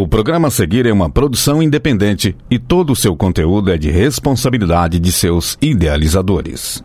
O programa a seguir é uma produção independente e todo o seu conteúdo é de responsabilidade de seus idealizadores.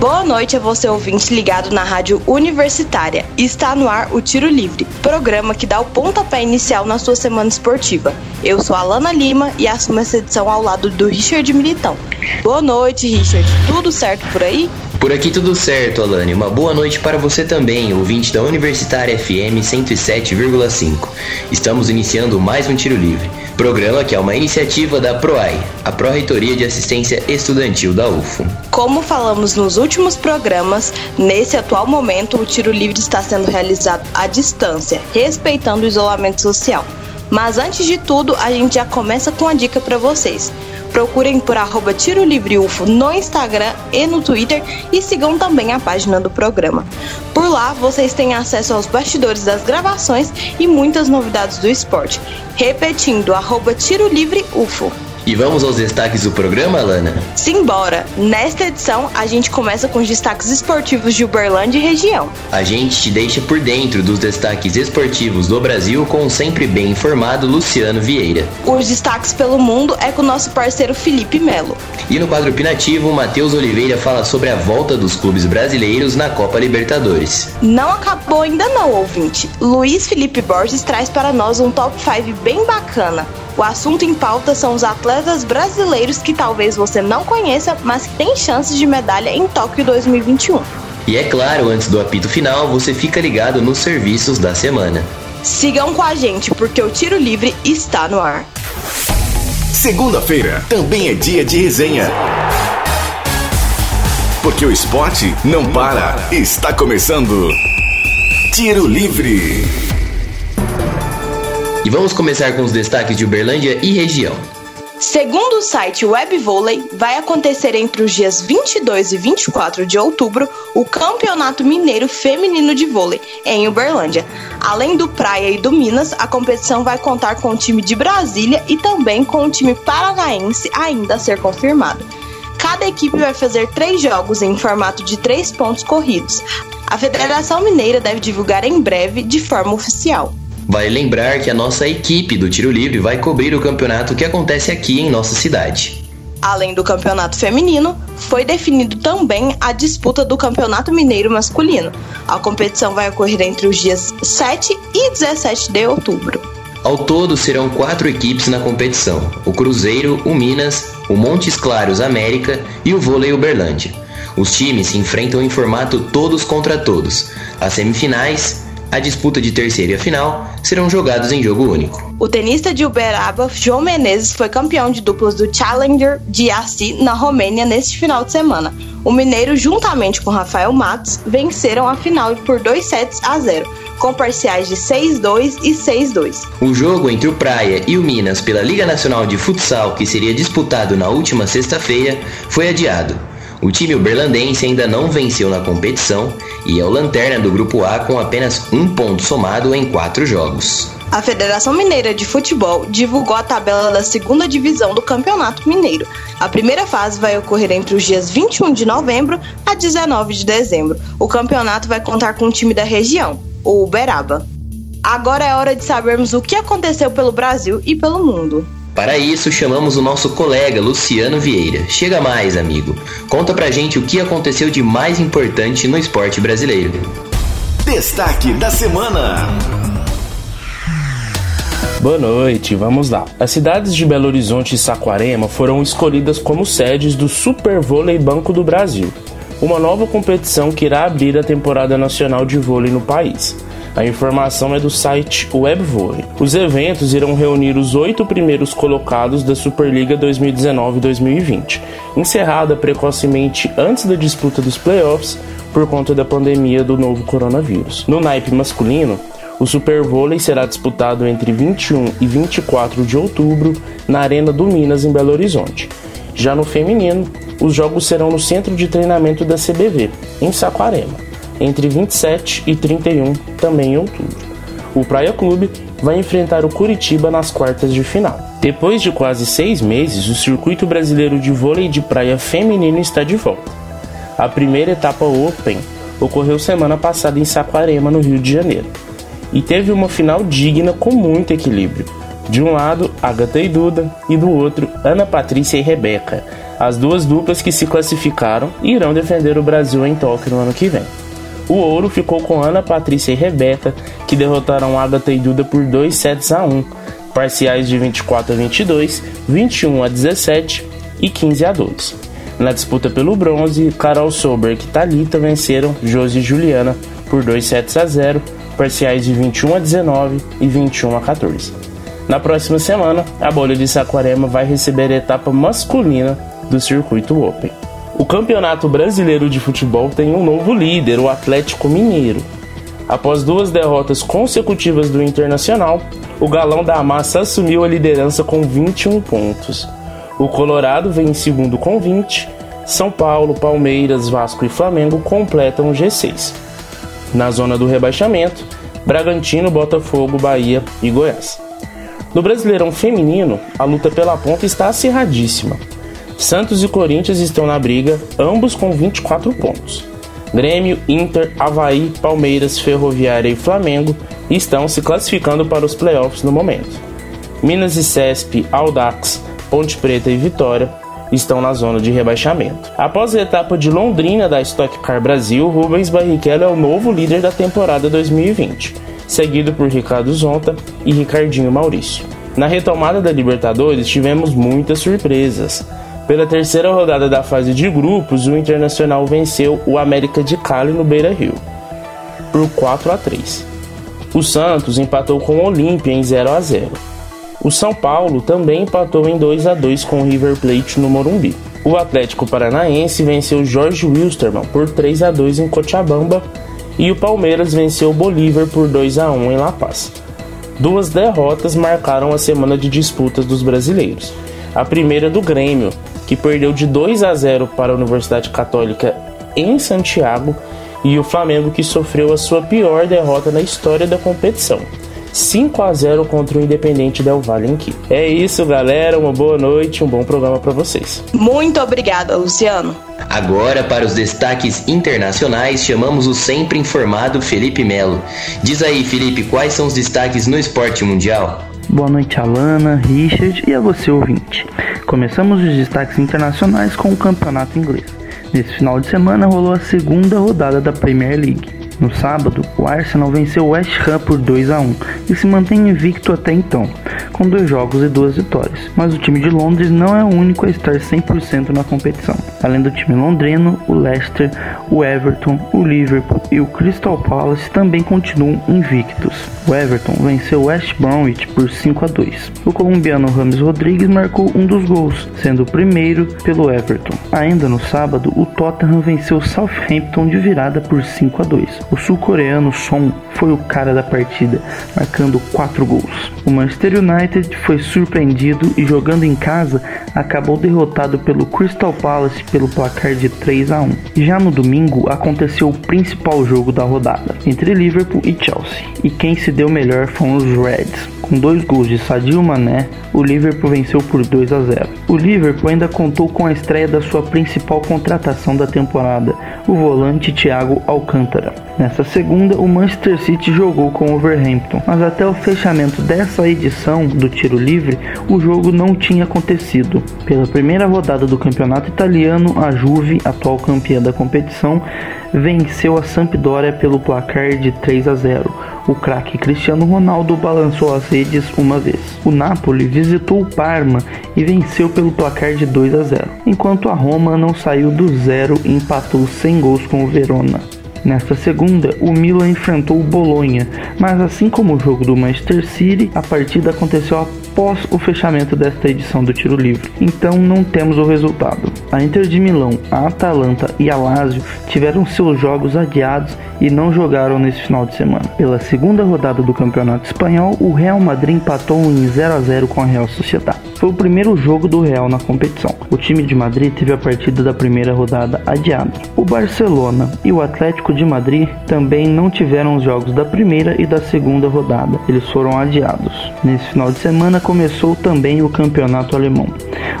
Boa noite a você ouvinte ligado na Rádio Universitária. Está no ar o Tiro Livre, programa que dá o pontapé inicial na sua semana esportiva. Eu sou a Lana Lima e assumo essa edição ao lado do Richard Militão. Boa noite, Richard. Tudo certo por aí? Por aqui tudo certo, Alane. Uma boa noite para você também, ouvinte da Universitária FM 107,5. Estamos iniciando mais um Tiro Livre, programa que é uma iniciativa da PROAI, a Pró-Reitoria de Assistência Estudantil da UFO. Como falamos nos últimos programas, nesse atual momento o Tiro Livre está sendo realizado à distância, respeitando o isolamento social. Mas antes de tudo, a gente já começa com a dica para vocês. Procurem por arroba Tiro Livre UFO no Instagram e no Twitter e sigam também a página do programa. Por lá, vocês têm acesso aos bastidores das gravações e muitas novidades do esporte. Repetindo, arroba Tiro Livre UFO. E vamos aos destaques do programa, Lana? Simbora! Nesta edição, a gente começa com os destaques esportivos de Uberlândia e região. A gente te deixa por dentro dos destaques esportivos do Brasil com o sempre bem informado Luciano Vieira. Os destaques pelo mundo é com o nosso parceiro Felipe Melo. E no quadro opinativo, Matheus Oliveira fala sobre a volta dos clubes brasileiros na Copa Libertadores. Não acabou ainda não, ouvinte. Luiz Felipe Borges traz para nós um top 5 bem bacana. O assunto em pauta são os atletas brasileiros que talvez você não conheça, mas que têm chances de medalha em Tóquio 2021. E é claro, antes do apito final, você fica ligado nos serviços da semana. Sigam com a gente, porque o Tiro Livre está no ar. Segunda-feira também é dia de resenha. Porque o esporte não para. Está começando. Tiro Livre. E vamos começar com os destaques de Uberlândia e região. Segundo o site Web Vôlei, vai acontecer entre os dias 22 e 24 de outubro o Campeonato Mineiro Feminino de Vôlei em Uberlândia. Além do Praia e do Minas, a competição vai contar com o time de Brasília e também com o time paranaense ainda a ser confirmado. Cada equipe vai fazer três jogos em formato de três pontos corridos. A Federação Mineira deve divulgar em breve de forma oficial. Vale lembrar que a nossa equipe do Tiro Livre vai cobrir o campeonato que acontece aqui em nossa cidade. Além do campeonato feminino, foi definido também a disputa do Campeonato Mineiro masculino. A competição vai ocorrer entre os dias 7 e 17 de outubro. Ao todo serão quatro equipes na competição: o Cruzeiro, o Minas, o Montes Claros América e o Vôlei Uberlândia. Os times se enfrentam em formato todos contra todos. As semifinais a disputa de terceira e a final serão jogados em jogo único. O tenista de Uberaba, João Menezes, foi campeão de duplas do Challenger de Assi na Romênia neste final de semana. O mineiro, juntamente com Rafael Matos, venceram a final por 2 sets a 0, com parciais de 6-2 e 6-2. O jogo entre o Praia e o Minas pela Liga Nacional de Futsal, que seria disputado na última sexta-feira, foi adiado. O time uberlandense ainda não venceu na competição e é o lanterna do Grupo A com apenas um ponto somado em quatro jogos. A Federação Mineira de Futebol divulgou a tabela da segunda divisão do Campeonato Mineiro. A primeira fase vai ocorrer entre os dias 21 de novembro a 19 de dezembro. O campeonato vai contar com o time da região, o Uberaba. Agora é hora de sabermos o que aconteceu pelo Brasil e pelo mundo. Para isso, chamamos o nosso colega Luciano Vieira. Chega mais, amigo. Conta pra gente o que aconteceu de mais importante no esporte brasileiro. Destaque da semana. Boa noite, vamos lá. As cidades de Belo Horizonte e Saquarema foram escolhidas como sedes do Super Vôlei Banco do Brasil, uma nova competição que irá abrir a temporada nacional de vôlei no país. A informação é do site WebVolley. Os eventos irão reunir os oito primeiros colocados da Superliga 2019-2020, encerrada precocemente antes da disputa dos playoffs por conta da pandemia do novo coronavírus. No naipe masculino, o Super Vôlei será disputado entre 21 e 24 de outubro na Arena do Minas, em Belo Horizonte. Já no feminino, os jogos serão no Centro de Treinamento da CBV, em Saquarema entre 27 e 31, também em outubro. O Praia Clube vai enfrentar o Curitiba nas quartas de final. Depois de quase seis meses, o circuito brasileiro de vôlei de praia feminino está de volta. A primeira etapa Open ocorreu semana passada em Saquarema, no Rio de Janeiro. e teve uma final digna com muito equilíbrio. De um lado, Agatha e Duda, e do outro, Ana Patrícia e Rebeca, as duas duplas que se classificaram irão defender o Brasil em Tóquio no ano que vem. O ouro ficou com Ana Patrícia e Rebeca, que derrotaram Agatha e Duda por 2 sets a 1, parciais de 24 a 22, 21 a 17 e 15 a 12. Na disputa pelo bronze, Carol Soberg e Thalita venceram Josi e Juliana por 2 sets a 0, parciais de 21 a 19 e 21 a 14. Na próxima semana, a bolha de Saquarema vai receber a etapa masculina do circuito Open. O Campeonato Brasileiro de Futebol tem um novo líder, o Atlético Mineiro. Após duas derrotas consecutivas do Internacional, o Galão da Massa assumiu a liderança com 21 pontos. O Colorado vem em segundo com 20. São Paulo, Palmeiras, Vasco e Flamengo completam o G6. Na zona do rebaixamento, Bragantino, Botafogo, Bahia e Goiás. No Brasileirão Feminino, a luta pela ponta está acirradíssima. Santos e Corinthians estão na briga, ambos com 24 pontos. Grêmio, Inter, Havaí, Palmeiras, Ferroviária e Flamengo estão se classificando para os playoffs no momento. Minas e Cesp, Audax, Ponte Preta e Vitória estão na zona de rebaixamento. Após a etapa de Londrina da Stock Car Brasil, Rubens Barrichello é o novo líder da temporada 2020, seguido por Ricardo Zonta e Ricardinho Maurício. Na retomada da Libertadores, tivemos muitas surpresas. Pela terceira rodada da fase de grupos, o Internacional venceu o América de Cali no Beira-Rio por 4 a 3. O Santos empatou com o Olímpia em 0 a 0. O São Paulo também empatou em 2 a 2 com o River Plate no Morumbi. O Atlético Paranaense venceu Jorge Wilstermann por 3 a 2 em Cochabamba e o Palmeiras venceu o Bolívar por 2 a 1 em La Paz. Duas derrotas marcaram a semana de disputas dos brasileiros. A primeira do Grêmio, que perdeu de 2 a 0 para a Universidade Católica em Santiago, e o Flamengo que sofreu a sua pior derrota na história da competição. 5 a 0 contra o Independente Del Valle em Quito. É isso, galera. Uma boa noite, um bom programa para vocês. Muito obrigada, Luciano. Agora, para os destaques internacionais, chamamos o sempre informado Felipe Melo. Diz aí, Felipe, quais são os destaques no esporte mundial? Boa noite, Alana, Richard e a você, ouvinte. Começamos os destaques internacionais com o campeonato inglês. Nesse final de semana rolou a segunda rodada da Premier League. No sábado, o Arsenal venceu o West Ham por 2 a 1 e se mantém invicto até então, com dois jogos e duas vitórias. Mas o time de Londres não é o único a estar 100% na competição. Além do time londrino, o Leicester, o Everton, o Liverpool e o Crystal Palace também continuam invictos. O Everton venceu o West Bromwich por 5 a 2. O colombiano Rames Rodrigues marcou um dos gols, sendo o primeiro pelo Everton. Ainda no sábado, o Tottenham venceu o Southampton de virada por 5 a 2. O sul-coreano Son foi o cara da partida, marcando 4 gols. O Manchester United foi surpreendido e jogando em casa acabou derrotado pelo Crystal Palace pelo placar de 3 a 1. Já no domingo aconteceu o principal jogo da rodada entre Liverpool e Chelsea, e quem se deu melhor foram os Reds. Com dois gols de Sadio Mané, o Liverpool venceu por 2 a 0. O Liverpool ainda contou com a estreia da sua principal contratação da temporada, o volante Thiago Alcântara. Nessa segunda, o Manchester City jogou com o Wolverhampton, mas até o fechamento dessa edição do tiro livre, o jogo não tinha acontecido. Pela primeira rodada do campeonato italiano, a Juve, atual campeã da competição, venceu a Sampdoria pelo placar de 3 a 0. O craque Cristiano Ronaldo balançou as redes uma vez. O Napoli visitou o Parma e venceu pelo placar de 2 a 0, enquanto a Roma não saiu do zero e empatou sem gols com o Verona. Nesta segunda, o Milan enfrentou o Bolonha, mas assim como o jogo do Manchester City, a partida aconteceu após o fechamento desta edição do Tiro Livre. Então não temos o resultado. A Inter de Milão, a Atalanta e a Lazio tiveram seus jogos adiados e não jogaram nesse final de semana. Pela segunda rodada do Campeonato Espanhol, o Real Madrid empatou em 0 a 0 com a Real Sociedad. Foi o primeiro jogo do Real na competição. O time de Madrid teve a partida da primeira rodada adiada. O Barcelona e o Atlético de Madrid também não tiveram os jogos da primeira e da segunda rodada. Eles foram adiados. Nesse final de semana começou também o campeonato alemão.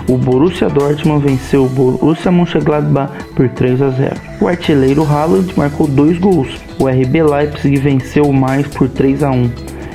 O Borussia Dortmund venceu o Borussia Mönchengladbach por 3 a 0. O artilheiro Haaland marcou dois gols. O RB Leipzig venceu mais por 3 a 1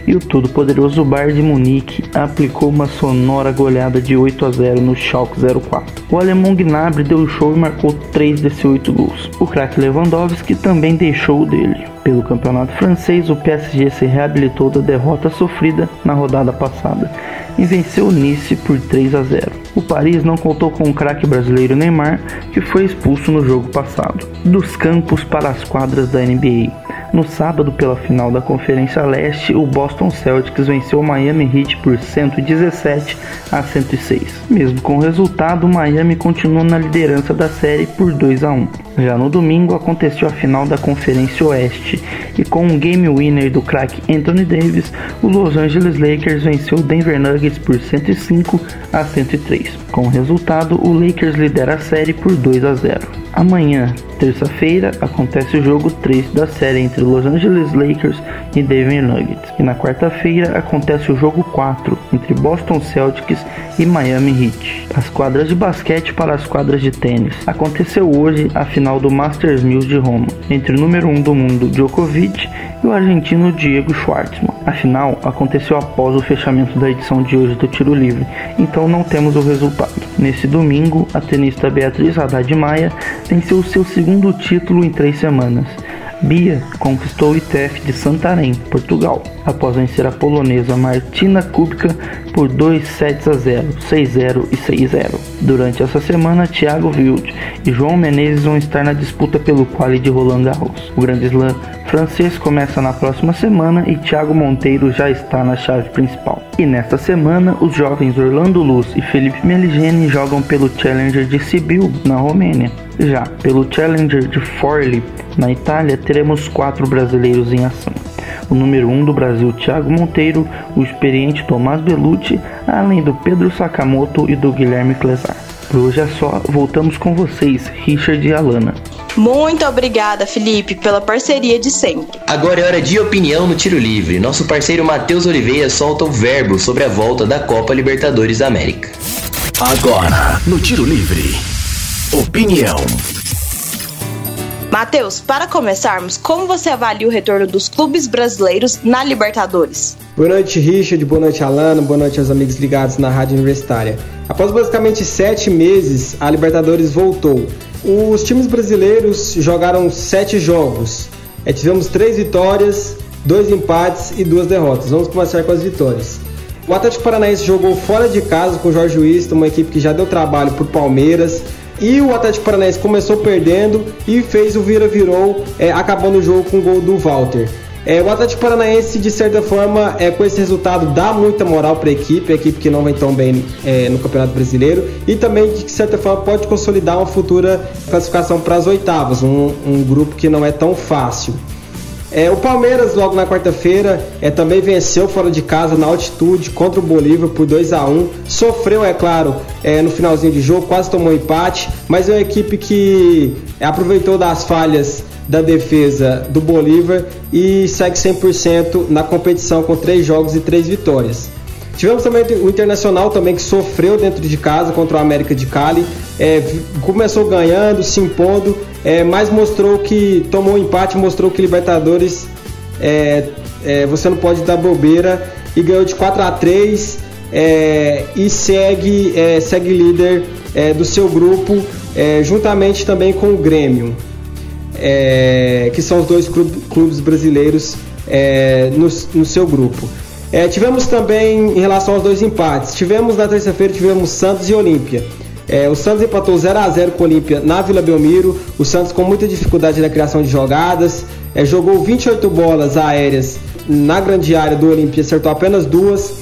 e o todo-poderoso Bayern de Munique aplicou uma sonora goleada de 8 a 0 no Schalke 04. O alemão Gnabry deu show e marcou 3 desses 8 gols. O craque Lewandowski também deixou o dele. Pelo campeonato francês, o PSG se reabilitou da derrota sofrida na rodada passada e venceu o Nice por 3 a 0. O Paris não contou com o craque brasileiro Neymar, que foi expulso no jogo passado. Dos campos para as quadras da NBA. No sábado, pela final da Conferência Leste, o Boston Celtics venceu o Miami Heat por 117 a 106. Mesmo com o resultado, o Miami continua na liderança da série por 2 a 1. Já no domingo aconteceu a final da Conferência Oeste e com um game winner do craque Anthony Davis, o Los Angeles Lakers venceu o Denver Nuggets por 105 a 103. Com o resultado, o Lakers lidera a série por 2 a 0. Amanhã, terça-feira, acontece o jogo 3 da série entre Los Angeles Lakers e Denver Nuggets. E na quarta-feira acontece o jogo 4 entre Boston Celtics e Miami Heat. As quadras de basquete para as quadras de tênis. Aconteceu hoje a final do Masters 1000 de Roma entre o número 1 do mundo Djokovic e o argentino Diego Schwartzman. A final aconteceu após o fechamento da edição de hoje do Tiro Livre, então não temos o resultado. Nesse domingo, a tenista Beatriz Haddad Maia venceu seu segundo título em três semanas. Bia conquistou o ITF de Santarém, Portugal, após vencer a polonesa Martina Kubka por 2 sets a 0, 6-0 e 6-0. Durante essa semana, Thiago Wild e João Menezes vão estar na disputa pelo quali de Roland Garros. O Grande Slam francês começa na próxima semana e Thiago Monteiro já está na chave principal. E nesta semana, os jovens Orlando Luz e Felipe Meligeni jogam pelo Challenger de Sibiu, na Romênia. Já pelo Challenger de Forli, na Itália, teremos quatro brasileiros em ação. O número 1 um do Brasil, Thiago Monteiro, o experiente Tomás Belucci, além do Pedro Sakamoto e do Guilherme Clesar. Por hoje é só, voltamos com vocês, Richard e Alana. Muito obrigada, Felipe, pela parceria de sempre. Agora é hora de opinião no Tiro Livre. Nosso parceiro Matheus Oliveira solta o verbo sobre a volta da Copa Libertadores da América. Agora, no Tiro Livre. Opinião. Matheus, para começarmos, como você avalia o retorno dos clubes brasileiros na Libertadores? Boa noite, Richard. Boa noite, Alana. Boa noite aos amigos ligados na Rádio Universitária. Após basicamente sete meses, a Libertadores voltou. Os times brasileiros jogaram sete jogos. É, tivemos três vitórias, dois empates e duas derrotas. Vamos começar com as vitórias. O Atlético Paranaense jogou fora de casa com o Jorge Wista, uma equipe que já deu trabalho para o Palmeiras. E o Atlético Paranaense começou perdendo e fez o vira-virou, é, acabando o jogo com o gol do Walter. É, o Atlético Paranaense, de certa forma, é, com esse resultado, dá muita moral para a equipe, a equipe que não vem tão bem é, no Campeonato Brasileiro, e também, de certa forma, pode consolidar uma futura classificação para as oitavas, um, um grupo que não é tão fácil. É, o Palmeiras, logo na quarta-feira, é, também venceu fora de casa na altitude contra o Bolívar por 2 a 1 Sofreu, é claro, é, no finalzinho de jogo, quase tomou empate, mas é uma equipe que aproveitou das falhas da defesa do Bolívar e segue 100% na competição com três jogos e três vitórias. Tivemos também o Internacional também que sofreu dentro de casa contra o América de Cali. É, começou ganhando, se impondo, é, mas mostrou que tomou um empate, mostrou que Libertadores é, é você não pode dar bobeira e ganhou de 4 a 3 é, e segue, é, segue líder do seu grupo, juntamente também com o Grêmio, que são os dois clubes brasileiros no, no seu grupo. É, tivemos também em relação aos dois empates. Tivemos na terça-feira tivemos Santos e Olímpia. É, o Santos empatou 0 a 0 com o Olímpia na Vila Belmiro. O Santos com muita dificuldade na criação de jogadas. É, jogou 28 bolas aéreas na grande área do Olímpia, acertou apenas duas.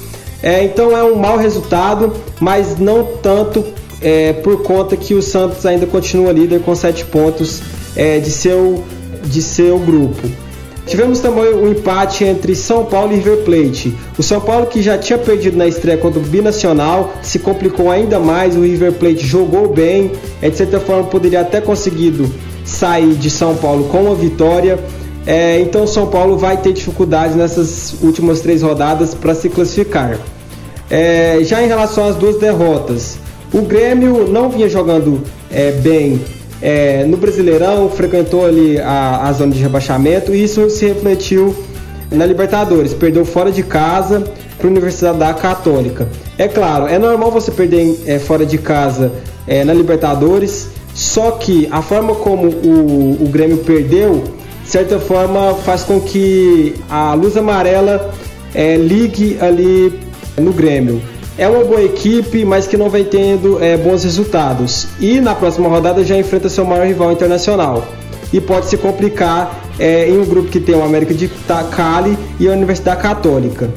É, então é um mau resultado, mas não tanto é, por conta que o Santos ainda continua líder com 7 pontos é, de, seu, de seu grupo. Tivemos também o um empate entre São Paulo e River Plate. O São Paulo, que já tinha perdido na estreia contra o Binacional, se complicou ainda mais. O River Plate jogou bem, é, de certa forma poderia até conseguido sair de São Paulo com uma vitória. É, então São Paulo vai ter dificuldades nessas últimas três rodadas para se classificar. É, já em relação às duas derrotas, o Grêmio não vinha jogando é, bem é, no Brasileirão, frequentou ali a, a zona de rebaixamento e isso se refletiu na Libertadores. Perdeu fora de casa para a Universidade da Católica. É claro, é normal você perder é, fora de casa é, na Libertadores, só que a forma como o, o Grêmio perdeu, de certa forma, faz com que a luz amarela é, ligue ali no Grêmio. É uma boa equipe, mas que não vem tendo é, bons resultados. E na próxima rodada já enfrenta seu maior rival internacional. E pode se complicar é, em um grupo que tem o América de Cali e a Universidade Católica.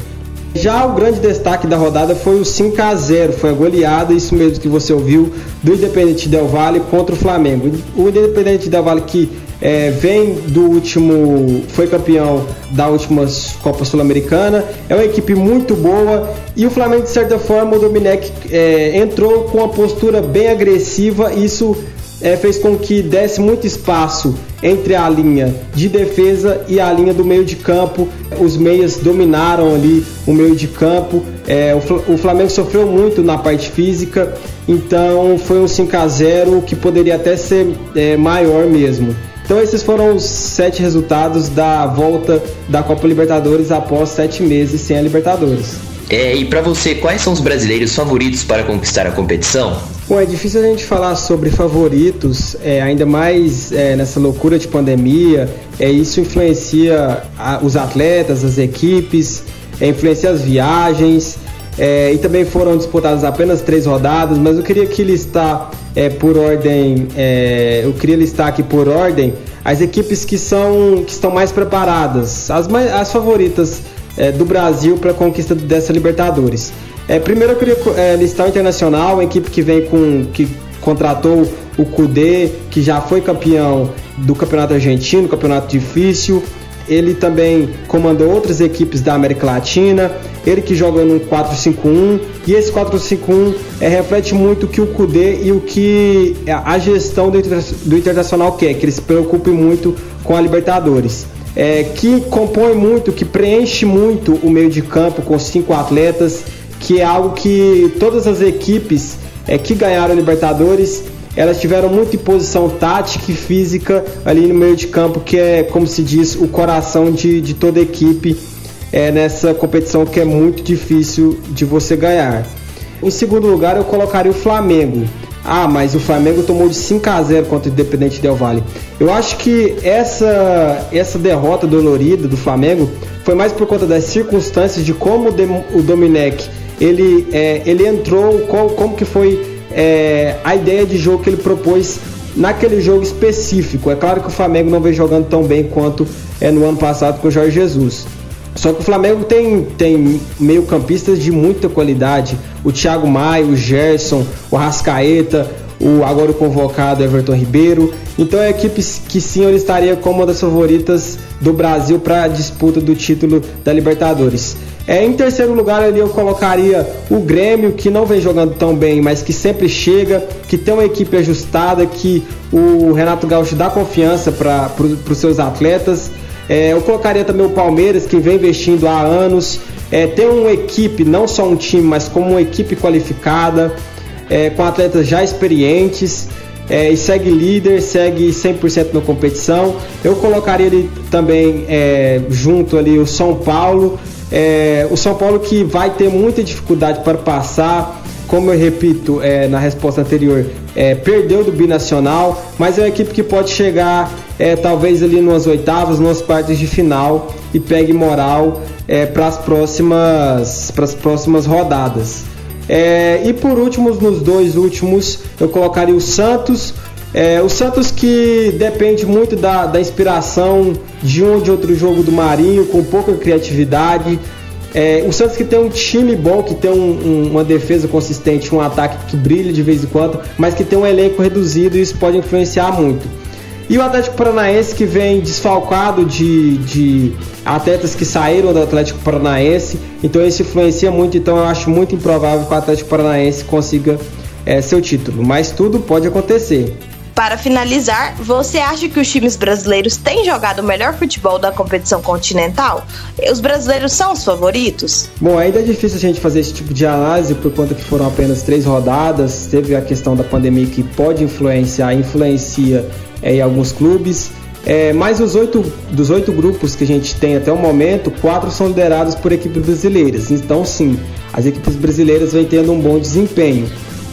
Já o grande destaque da rodada foi o 5 a 0 foi a goleada, isso mesmo que você ouviu, do Independente Del Valle contra o Flamengo. O Independente Del Valle que é, vem do último, foi campeão da última Copa Sul-Americana, é uma equipe muito boa e o Flamengo de certa forma o Domenech é, entrou com uma postura bem agressiva, isso é, fez com que desse muito espaço entre a linha de defesa e a linha do meio de campo. Os meias dominaram ali o meio de campo. É, o, Flamengo sofreu muito na parte física, então foi um 5 a 0 que poderia até ser é, maior mesmo. Então esses foram os sete resultados da volta da Copa Libertadores após sete meses sem a Libertadores. É, e para você, quais são os brasileiros favoritos para conquistar a competição? Bom, é difícil a gente falar sobre favoritos, é, ainda mais é, nessa loucura de pandemia. É, isso influencia a, os atletas, as equipes, é, influencia as viagens. É, e também foram disputadas apenas três rodadas, mas eu queria aqui listar é, por ordem, é, eu queria listar aqui por ordem as equipes que são que estão mais preparadas, as, mais, as favoritas é, do Brasil para a conquista dessa Libertadores. É, primeiro eu queria é, listar o Internacional, uma equipe que vem com. que contratou o Cudê, que já foi campeão do Campeonato Argentino, campeonato difícil. Ele também comandou outras equipes da América Latina. Ele que joga no 4-5-1. E esse 4-5-1 é, reflete muito o que o Cudê e o que a gestão do, do Internacional quer, que ele se preocupe muito com a Libertadores. É, que compõe muito, que preenche muito o meio de campo com cinco atletas que é algo que todas as equipes é, que ganharam Libertadores elas tiveram muita imposição tática e física ali no meio de campo, que é, como se diz, o coração de, de toda equipe é, nessa competição que é muito difícil de você ganhar. Em segundo lugar, eu colocaria o Flamengo. Ah, mas o Flamengo tomou de 5 a 0 contra o Independente Del Valle. Eu acho que essa, essa derrota dolorida do Flamengo foi mais por conta das circunstâncias de como o Domenech ele, é, ele entrou, qual, como que foi é, a ideia de jogo que ele propôs naquele jogo específico. É claro que o Flamengo não vem jogando tão bem quanto é no ano passado com o Jorge Jesus. Só que o Flamengo tem, tem meio campistas de muita qualidade. O Thiago Maia, o Gerson, o Rascaeta, o agora o convocado Everton Ribeiro. Então é equipe que sim ele estaria como uma das favoritas do Brasil para a disputa do título da Libertadores. É, em terceiro lugar ali eu colocaria o Grêmio, que não vem jogando tão bem, mas que sempre chega, que tem uma equipe ajustada, que o Renato Gaúcho dá confiança para os seus atletas. É, eu colocaria também o Palmeiras, que vem investindo há anos. É, tem uma equipe, não só um time, mas como uma equipe qualificada, é, com atletas já experientes. É, e segue líder, segue 100% na competição. Eu colocaria ele também é, junto ali o São Paulo, é, o São Paulo que vai ter muita dificuldade para passar, como eu repito é, na resposta anterior, é, perdeu do binacional, mas é uma equipe que pode chegar é, talvez ali nas oitavas, nas partes de final e pegue moral para as próximas, próximas rodadas. É, e por último, nos dois últimos, eu colocaria o Santos. É, o Santos que depende muito da, da inspiração de um ou de outro jogo do Marinho, com pouca criatividade. É, o Santos que tem um time bom, que tem um, um, uma defesa consistente, um ataque que brilha de vez em quando, mas que tem um elenco reduzido e isso pode influenciar muito. E o Atlético Paranaense que vem desfalcado de, de atletas que saíram do Atlético Paranaense, então isso influencia muito, então eu acho muito improvável que o Atlético Paranaense consiga é, seu título, mas tudo pode acontecer. Para finalizar, você acha que os times brasileiros têm jogado o melhor futebol da competição continental? Os brasileiros são os favoritos? Bom, ainda é difícil a gente fazer esse tipo de análise por conta que foram apenas três rodadas. Teve a questão da pandemia que pode influenciar, influencia é, em alguns clubes. É, mas os oito, dos oito grupos que a gente tem até o momento, quatro são liderados por equipes brasileiras. Então, sim, as equipes brasileiras vêm tendo um bom desempenho.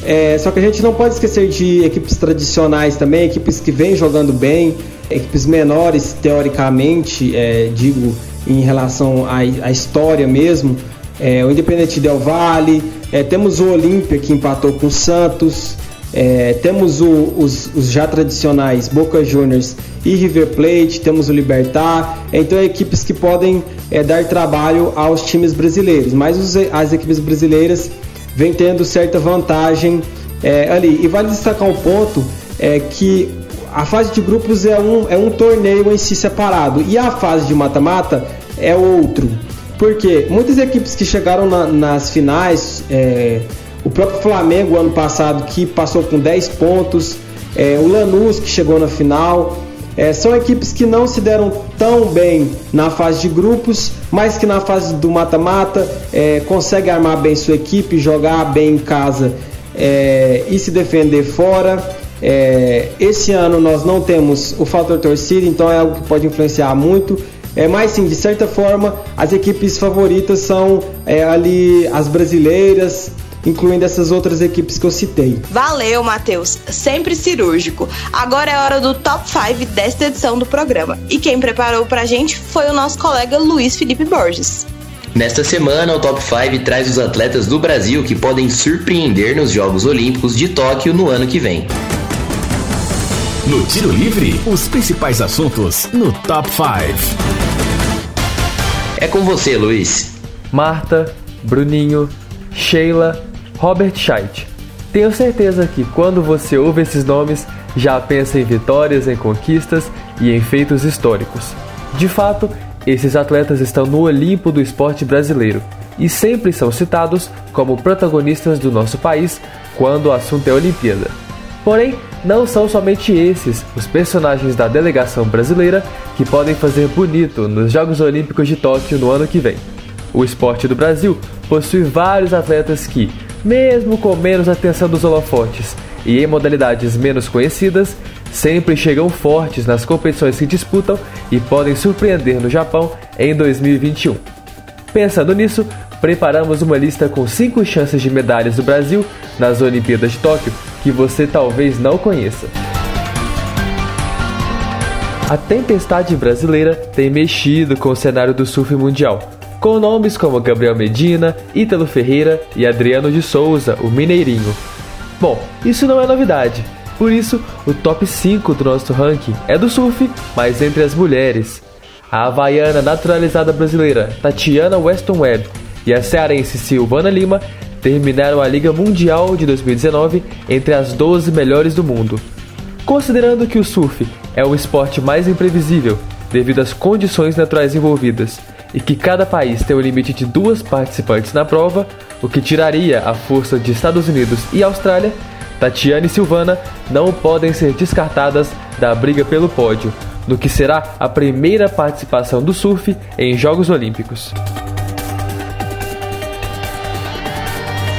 É, só que a gente não pode esquecer de equipes tradicionais também, equipes que vêm jogando bem, equipes menores, teoricamente, é, digo, em relação à, à história mesmo. É, o Independente Del Valle, é, temos o Olímpia que empatou com o Santos, é, temos o, os, os, já tradicionais Boca Juniors e River Plate, temos o Libertar, então equipes que podem é, dar trabalho aos times brasileiros, mas os, as equipes brasileiras vem tendo certa vantagem é, ali. E vale destacar um ponto é que a fase de grupos é um, é um torneio em si separado e a fase de mata-mata é outro. Porque muitas equipes que chegaram na, nas finais, é, o próprio Flamengo ano passado que passou com 10 pontos, é, o Lanús que chegou na final, é, são equipes que não se deram tão bem na fase de grupos, mas que na fase do mata-mata é, consegue armar bem sua equipe, jogar bem em casa é, e se defender fora. É, esse ano nós não temos o fator torcida, então é algo que pode influenciar muito. É, mas sim, de certa forma, as equipes favoritas são é, ali as brasileiras, incluindo essas outras equipes que eu citei. Valeu, Matheus, sempre cirúrgico. Agora é hora do top 5 desta edição do programa. E quem preparou pra gente foi o nosso colega Luiz Felipe Borges. Nesta semana, o Top 5 traz os atletas do Brasil que podem surpreender nos Jogos Olímpicos de Tóquio no ano que vem. No Tiro Livre, os principais assuntos no Top 5. É com você, Luiz. Marta, Bruninho, Sheila, Robert Scheidt. Tenho certeza que quando você ouve esses nomes, já pensa em vitórias, em conquistas e em feitos históricos. De fato, esses atletas estão no Olimpo do esporte brasileiro e sempre são citados como protagonistas do nosso país quando o assunto é Olimpíada. Porém, não são somente esses os personagens da delegação brasileira que podem fazer bonito nos Jogos Olímpicos de Tóquio no ano que vem. O esporte do Brasil possui vários atletas que, mesmo com menos atenção dos holofotes e em modalidades menos conhecidas, sempre chegam fortes nas competições que disputam e podem surpreender no Japão em 2021. Pensando nisso, preparamos uma lista com 5 chances de medalhas do Brasil nas Olimpíadas de Tóquio que você talvez não conheça. A tempestade brasileira tem mexido com o cenário do surf mundial, com nomes como Gabriel Medina, Ítalo Ferreira e Adriano de Souza, o Mineirinho. Bom, isso não é novidade, por isso o top 5 do nosso ranking é do surf, mas entre as mulheres. A havaiana naturalizada brasileira Tatiana Weston Webb e a cearense Silvana Lima terminaram a Liga Mundial de 2019 entre as 12 melhores do mundo. Considerando que o surf é o esporte mais imprevisível devido às condições naturais envolvidas e que cada país tem um limite de duas participantes na prova, o que tiraria a força de Estados Unidos e Austrália, Tatiana e Silvana não podem ser descartadas da briga pelo pódio, no que será a primeira participação do surf em Jogos Olímpicos.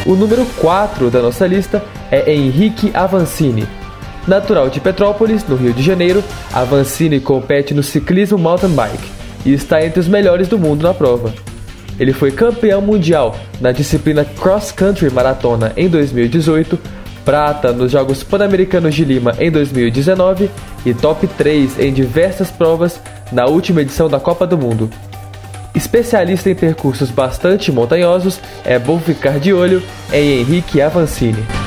O número 4 da nossa lista é Henrique Avancini. Natural de Petrópolis, no Rio de Janeiro, Avancini compete no ciclismo mountain bike e está entre os melhores do mundo na prova. Ele foi campeão mundial na disciplina Cross Country Maratona em 2018, prata nos Jogos Pan-Americanos de Lima em 2019 e top 3 em diversas provas na última edição da Copa do Mundo. Especialista em percursos bastante montanhosos, é bom ficar de olho em Henrique Avancini.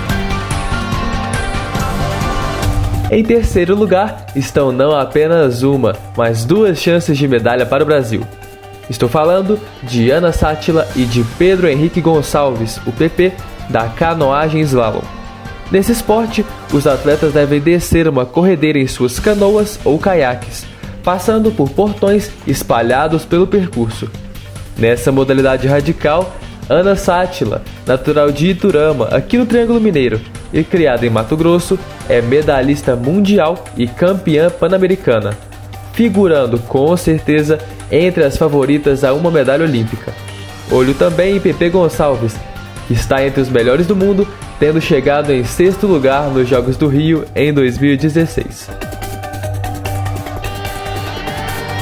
Em terceiro lugar estão não apenas uma, mas duas chances de medalha para o Brasil. Estou falando de Ana Sátila e de Pedro Henrique Gonçalves, o PP, da canoagem slalom. Nesse esporte, os atletas devem descer uma corredeira em suas canoas ou caiaques, passando por portões espalhados pelo percurso. Nessa modalidade radical, Ana Sátila, natural de Iturama, aqui no Triângulo Mineiro, e criada em Mato Grosso, é medalhista mundial e campeã pan-americana, figurando com certeza entre as favoritas a uma medalha olímpica. Olho também em Pepe Gonçalves, que está entre os melhores do mundo, tendo chegado em sexto lugar nos Jogos do Rio em 2016.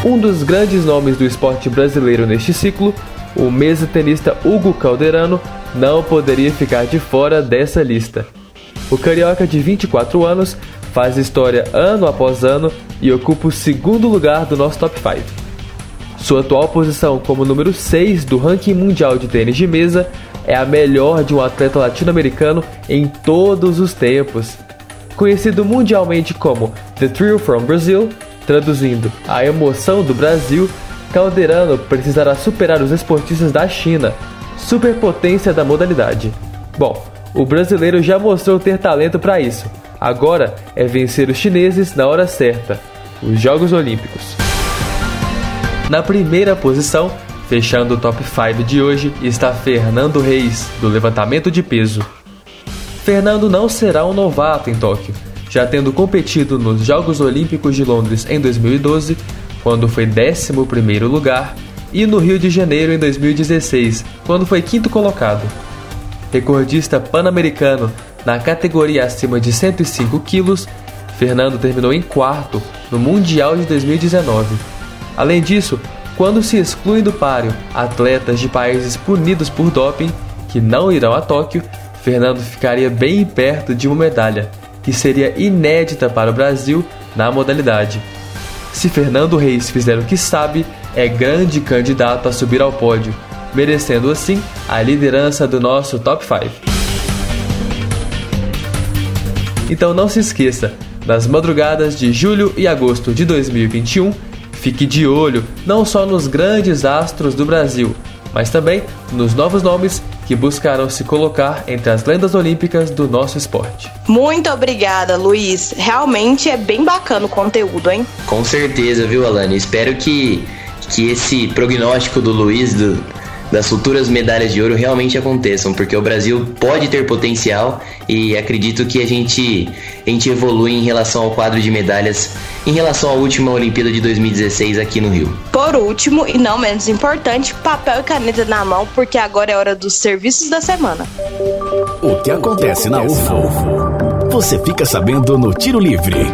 Um dos grandes nomes do esporte brasileiro neste ciclo, o mesa-tenista Hugo Calderano, não poderia ficar de fora dessa lista. O carioca de 24 anos faz história ano após ano e ocupa o segundo lugar do nosso top 5. Sua atual posição como número 6 do ranking mundial de tênis de mesa é a melhor de um atleta latino-americano em todos os tempos. Conhecido mundialmente como The Thrill from Brazil, traduzindo a emoção do Brasil, Calderano precisará superar os esportistas da China, superpotência da modalidade. Bom, o brasileiro já mostrou ter talento para isso. Agora é vencer os chineses na hora certa os Jogos Olímpicos. Na primeira posição, fechando o top 5 de hoje, está Fernando Reis, do levantamento de peso. Fernando não será um novato em Tóquio, já tendo competido nos Jogos Olímpicos de Londres em 2012, quando foi 11 lugar, e no Rio de Janeiro em 2016, quando foi quinto colocado. Recordista pan-americano na categoria acima de 105 quilos, Fernando terminou em quarto no Mundial de 2019. Além disso, quando se excluem do páreo atletas de países punidos por doping, que não irão a Tóquio, Fernando ficaria bem perto de uma medalha, que seria inédita para o Brasil na modalidade. Se Fernando Reis fizer o que sabe, é grande candidato a subir ao pódio, merecendo assim a liderança do nosso top 5. Então não se esqueça, nas madrugadas de julho e agosto de 2021, fique de olho não só nos grandes astros do Brasil, mas também nos novos nomes que buscaram se colocar entre as lendas olímpicas do nosso esporte. Muito obrigada, Luiz. Realmente é bem bacana o conteúdo, hein? Com certeza, viu, Alane? Espero que, que esse prognóstico do Luiz do, das futuras medalhas de ouro realmente aconteçam, porque o Brasil pode ter potencial e acredito que a gente, a gente evolui em relação ao quadro de medalhas em relação à última Olimpíada de 2016 aqui no Rio. Por último, e não menos importante, papel e caneta na mão, porque agora é hora dos serviços da semana. O que acontece na UFO? Você fica sabendo no Tiro Livre.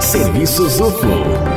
Serviços UFO.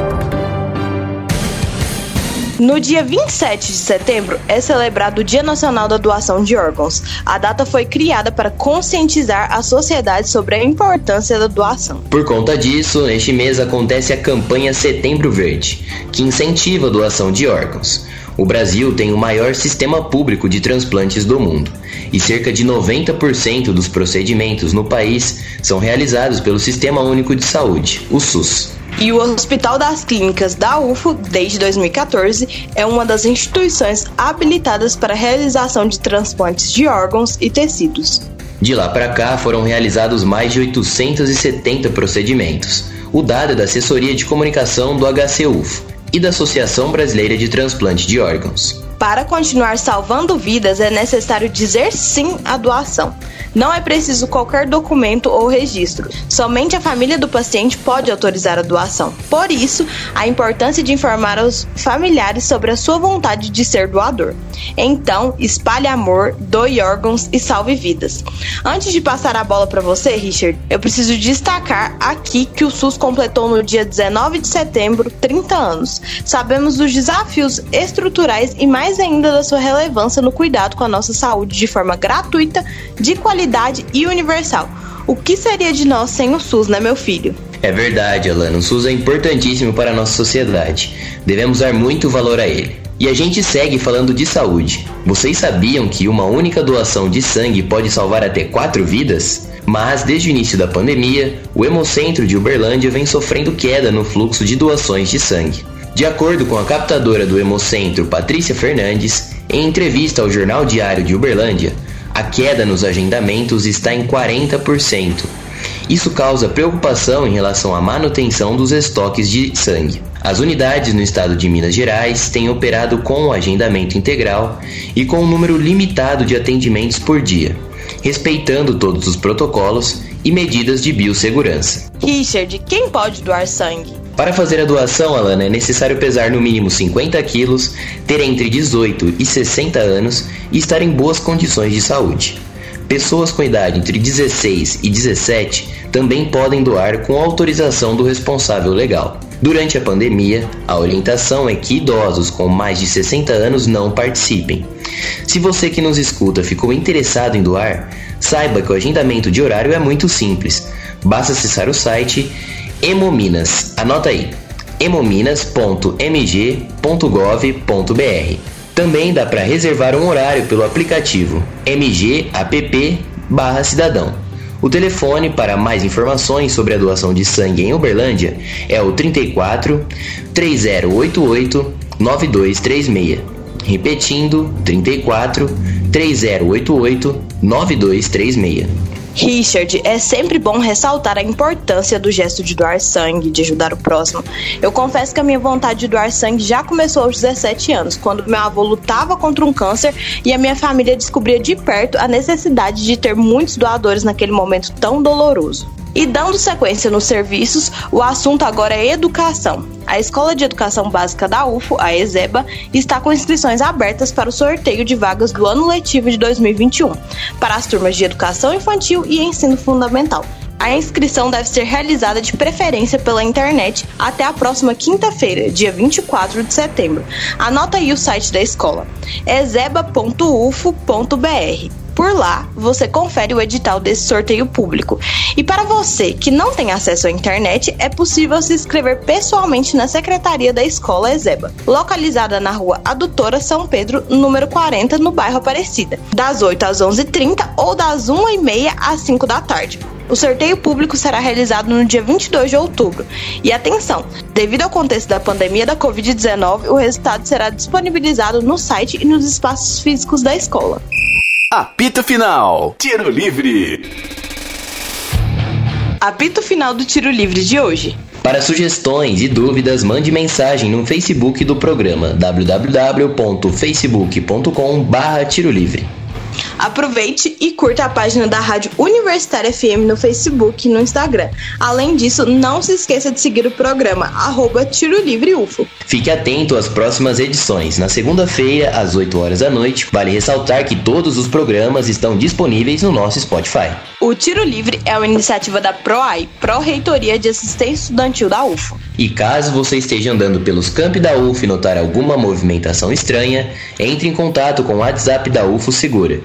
No dia 27 de setembro é celebrado o Dia Nacional da Doação de Órgãos. A data foi criada para conscientizar a sociedade sobre a importância da doação. Por conta disso, neste mês acontece a campanha Setembro Verde, que incentiva a doação de órgãos. O Brasil tem o maior sistema público de transplantes do mundo, e cerca de 90% dos procedimentos no país são realizados pelo Sistema Único de Saúde, o SUS. E o Hospital das Clínicas da UFO, desde 2014, é uma das instituições habilitadas para a realização de transplantes de órgãos e tecidos. De lá para cá foram realizados mais de 870 procedimentos. O dado é da Assessoria de Comunicação do HCUFO e da Associação Brasileira de Transplante de Órgãos. Para continuar salvando vidas, é necessário dizer sim à doação. Não é preciso qualquer documento ou registro. Somente a família do paciente pode autorizar a doação. Por isso, a importância de informar aos familiares sobre a sua vontade de ser doador. Então, espalhe amor, doe órgãos e salve vidas. Antes de passar a bola para você, Richard, eu preciso destacar aqui que o SUS completou no dia 19 de setembro 30 anos. Sabemos dos desafios estruturais e mais ainda da sua relevância no cuidado com a nossa saúde de forma gratuita, de qualidade e universal. O que seria de nós sem o SUS, né, meu filho? É verdade, Alana. O SUS é importantíssimo para a nossa sociedade. Devemos dar muito valor a ele. E a gente segue falando de saúde. Vocês sabiam que uma única doação de sangue pode salvar até quatro vidas? Mas desde o início da pandemia, o Hemocentro de Uberlândia vem sofrendo queda no fluxo de doações de sangue. De acordo com a captadora do Hemocentro, Patrícia Fernandes, em entrevista ao Jornal Diário de Uberlândia, a queda nos agendamentos está em 40%. Isso causa preocupação em relação à manutenção dos estoques de sangue. As unidades no estado de Minas Gerais têm operado com o agendamento integral e com um número limitado de atendimentos por dia, respeitando todos os protocolos e medidas de biossegurança. Richard, quem pode doar sangue? Para fazer a doação, Alana, é necessário pesar no mínimo 50 quilos, ter entre 18 e 60 anos e estar em boas condições de saúde. Pessoas com idade entre 16 e 17 também podem doar com autorização do responsável legal. Durante a pandemia, a orientação é que idosos com mais de 60 anos não participem. Se você que nos escuta ficou interessado em doar, saiba que o agendamento de horário é muito simples. Basta acessar o site Hemominas. Anota aí: hemominas.mg.gov.br. Também dá para reservar um horário pelo aplicativo mgapp/cidadão. O telefone para mais informações sobre a doação de sangue em Uberlândia é o 34 3088 9236. Repetindo, 34 3088 9236. Richard, é sempre bom ressaltar a importância do gesto de doar sangue, de ajudar o próximo. Eu confesso que a minha vontade de doar sangue já começou aos 17 anos, quando meu avô lutava contra um câncer e a minha família descobria de perto a necessidade de ter muitos doadores naquele momento tão doloroso. E dando sequência nos serviços, o assunto agora é educação. A Escola de Educação Básica da UFO, a ESEBA, está com inscrições abertas para o sorteio de vagas do ano letivo de 2021 para as turmas de Educação Infantil e Ensino Fundamental. A inscrição deve ser realizada de preferência pela internet até a próxima quinta-feira, dia 24 de setembro. Anota aí o site da escola: ezeba.ufo.br. Por lá, você confere o edital desse sorteio público. E para você que não tem acesso à internet, é possível se inscrever pessoalmente na secretaria da Escola Ezeba, localizada na rua Adutora São Pedro, número 40, no bairro Aparecida, das 8 às 11h30 ou das 1h30 às 5 da tarde. O sorteio público será realizado no dia 22 de outubro. E atenção, devido ao contexto da pandemia da Covid-19, o resultado será disponibilizado no site e nos espaços físicos da escola. Apito Final. Tiro Livre. Apito final do Tiro Livre de hoje. Para sugestões e dúvidas, mande mensagem no Facebook do programa www.facebook.com/tiro livre. Aproveite e curta a página da Rádio Universitária FM no Facebook e no Instagram. Além disso, não se esqueça de seguir o programa arroba Tiro Livre UFO. Fique atento às próximas edições. Na segunda-feira, às 8 horas da noite, vale ressaltar que todos os programas estão disponíveis no nosso Spotify. O Tiro Livre é uma iniciativa da PROAI, Pró-Reitoria de Assistência Estudantil da UFO. E caso você esteja andando pelos campi da UFO e notar alguma movimentação estranha, entre em contato com o WhatsApp da UFO Segura.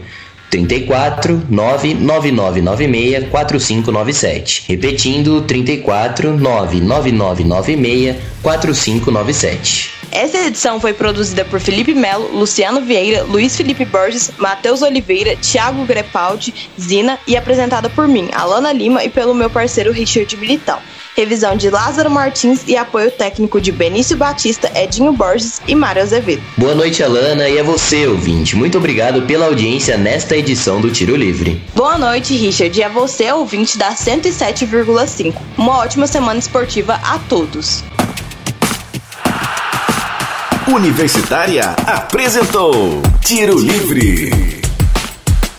34 99996 4597. Repetindo, 34 99996 4597. Essa edição foi produzida por Felipe Melo, Luciano Vieira, Luiz Felipe Borges, Matheus Oliveira, Thiago Grepaldi, Zina e apresentada por mim, Alana Lima, e pelo meu parceiro Richard Militão. Revisão de Lázaro Martins e apoio técnico de Benício Batista, Edinho Borges e Mário Azevedo. Boa noite, Alana, e a você, ouvinte. Muito obrigado pela audiência nesta edição do Tiro Livre. Boa noite, Richard, e a você, ouvinte da 107,5. Uma ótima semana esportiva a todos. Universitária apresentou Tiro Livre.